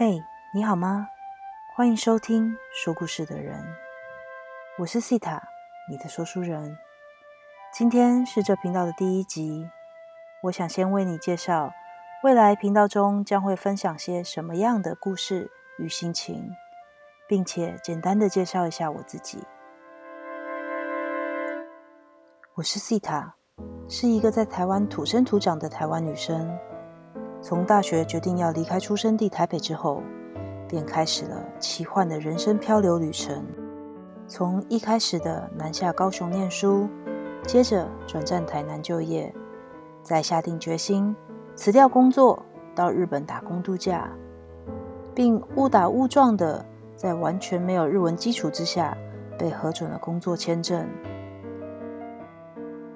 嘿你好吗？欢迎收听说故事的人，我是西塔，你的说书人。今天是这频道的第一集，我想先为你介绍未来频道中将会分享些什么样的故事与心情，并且简单的介绍一下我自己。我是西塔，是一个在台湾土生土长的台湾女生。从大学决定要离开出生地台北之后，便开始了奇幻的人生漂流旅程。从一开始的南下高雄念书，接着转战台南就业，再下定决心辞掉工作，到日本打工度假，并误打误撞的在完全没有日文基础之下，被核准了工作签证。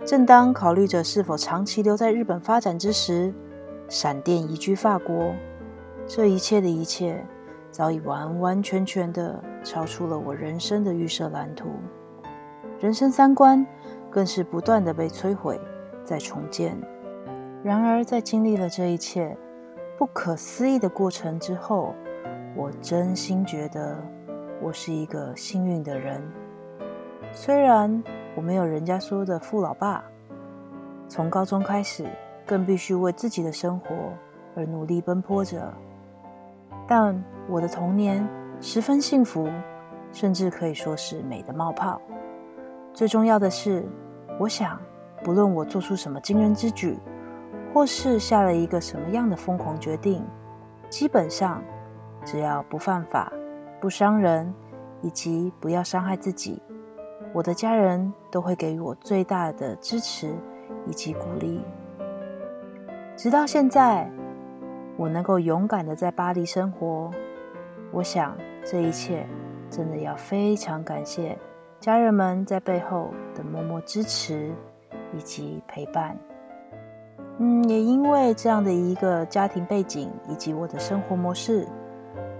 正当考虑着是否长期留在日本发展之时，闪电移居法国，这一切的一切，早已完完全全的超出了我人生的预设蓝图。人生三观更是不断的被摧毁，再重建。然而，在经历了这一切不可思议的过程之后，我真心觉得我是一个幸运的人。虽然我没有人家说的富老爸，从高中开始。更必须为自己的生活而努力奔波着，但我的童年十分幸福，甚至可以说是美得冒泡。最重要的是，我想，不论我做出什么惊人之举，或是下了一个什么样的疯狂决定，基本上只要不犯法、不伤人，以及不要伤害自己，我的家人都会给予我最大的支持以及鼓励。直到现在，我能够勇敢的在巴黎生活，我想这一切真的要非常感谢家人们在背后的默默支持以及陪伴。嗯，也因为这样的一个家庭背景以及我的生活模式，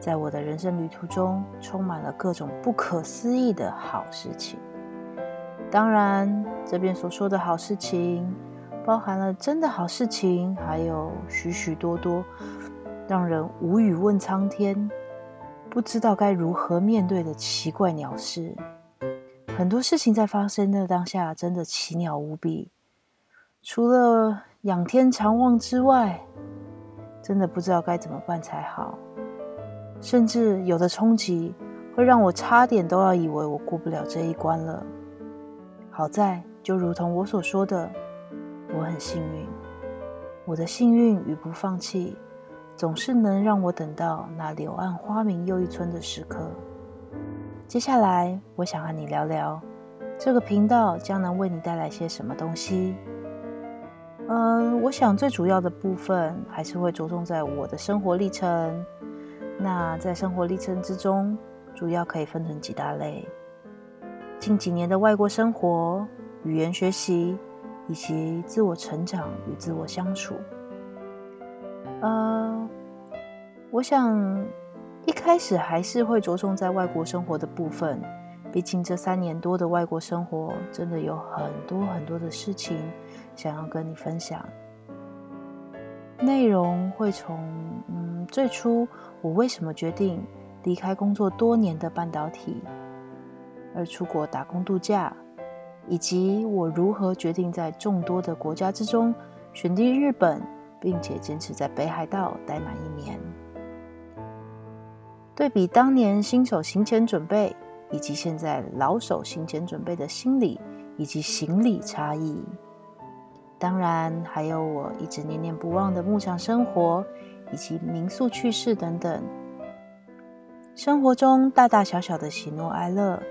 在我的人生旅途中充满了各种不可思议的好事情。当然，这边所说的好事情。包含了真的好事情，还有许许多多让人无语问苍天、不知道该如何面对的奇怪鸟事。很多事情在发生的当下，真的奇妙无比。除了仰天长望之外，真的不知道该怎么办才好。甚至有的冲击会让我差点都要以为我过不了这一关了。好在，就如同我所说的。我很幸运，我的幸运与不放弃，总是能让我等到那柳暗花明又一村的时刻。接下来，我想和你聊聊这个频道将能为你带来些什么东西。嗯，我想最主要的部分还是会着重在我的生活历程。那在生活历程之中，主要可以分成几大类：近几年的外国生活、语言学习。以及自我成长与自我相处。呃，我想一开始还是会着重在外国生活的部分，毕竟这三年多的外国生活，真的有很多很多的事情想要跟你分享。内容会从嗯，最初我为什么决定离开工作多年的半导体，而出国打工度假。以及我如何决定在众多的国家之中选定日本，并且坚持在北海道待满一年。对比当年新手行前准备，以及现在老手行前准备的心理以及行李差异。当然，还有我一直念念不忘的牧场生活，以及民宿趣事等等。生活中大大小小的喜怒哀乐，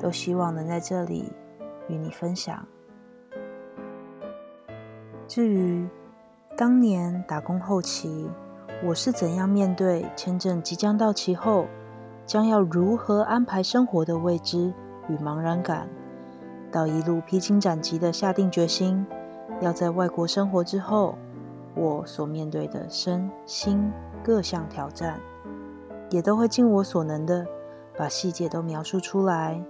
都希望能在这里。与你分享。至于当年打工后期，我是怎样面对签证即将到期后，将要如何安排生活的未知与茫然感，到一路披荆斩棘的下定决心，要在外国生活之后，我所面对的身心各项挑战，也都会尽我所能的把细节都描述出来。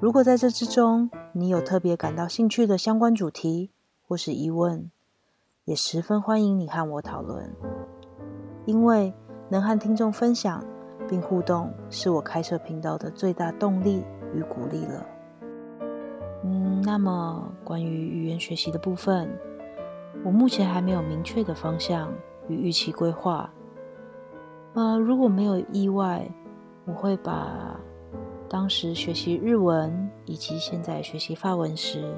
如果在这之中，你有特别感到兴趣的相关主题或是疑问，也十分欢迎你和我讨论。因为能和听众分享并互动，是我开设频道的最大动力与鼓励了。嗯，那么关于语言学习的部分，我目前还没有明确的方向与预期规划。呃，如果没有意外，我会把当时学习日文以及现在学习法文时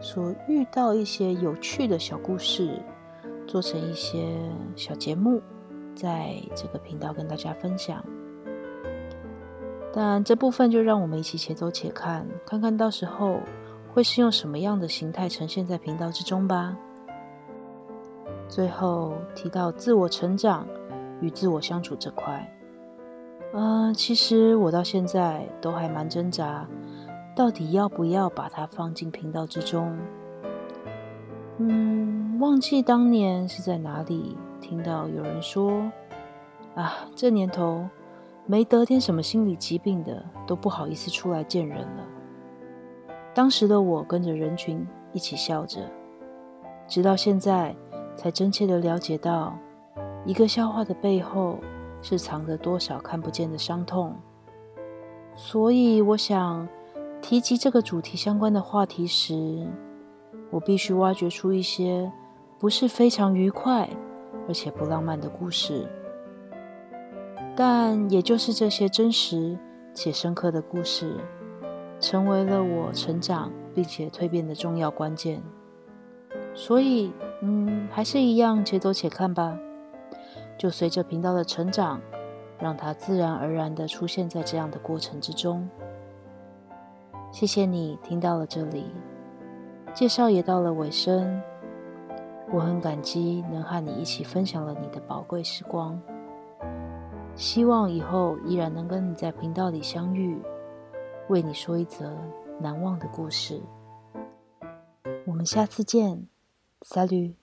所遇到一些有趣的小故事，做成一些小节目，在这个频道跟大家分享。但这部分就让我们一起且走且看，看看到时候会是用什么样的形态呈现在频道之中吧。最后提到自我成长与自我相处这块，嗯、其实我到现在都还蛮挣扎，到底要不要把它放进频道之中。嗯，忘记当年是在哪里听到有人说，啊，这年头没得点什么心理疾病的都不好意思出来见人了。当时的我跟着人群一起笑着，直到现在才真切的了解到。一个笑话的背后是藏着多少看不见的伤痛，所以我想提及这个主题相关的话题时，我必须挖掘出一些不是非常愉快而且不浪漫的故事，但也就是这些真实且深刻的故事，成为了我成长并且蜕变的重要关键。所以，嗯，还是一样，且走且看吧。就随着频道的成长，让它自然而然地出现在这样的过程之中。谢谢你听到了这里，介绍也到了尾声。我很感激能和你一起分享了你的宝贵时光。希望以后依然能跟你在频道里相遇，为你说一则难忘的故事。我们下次见 salu。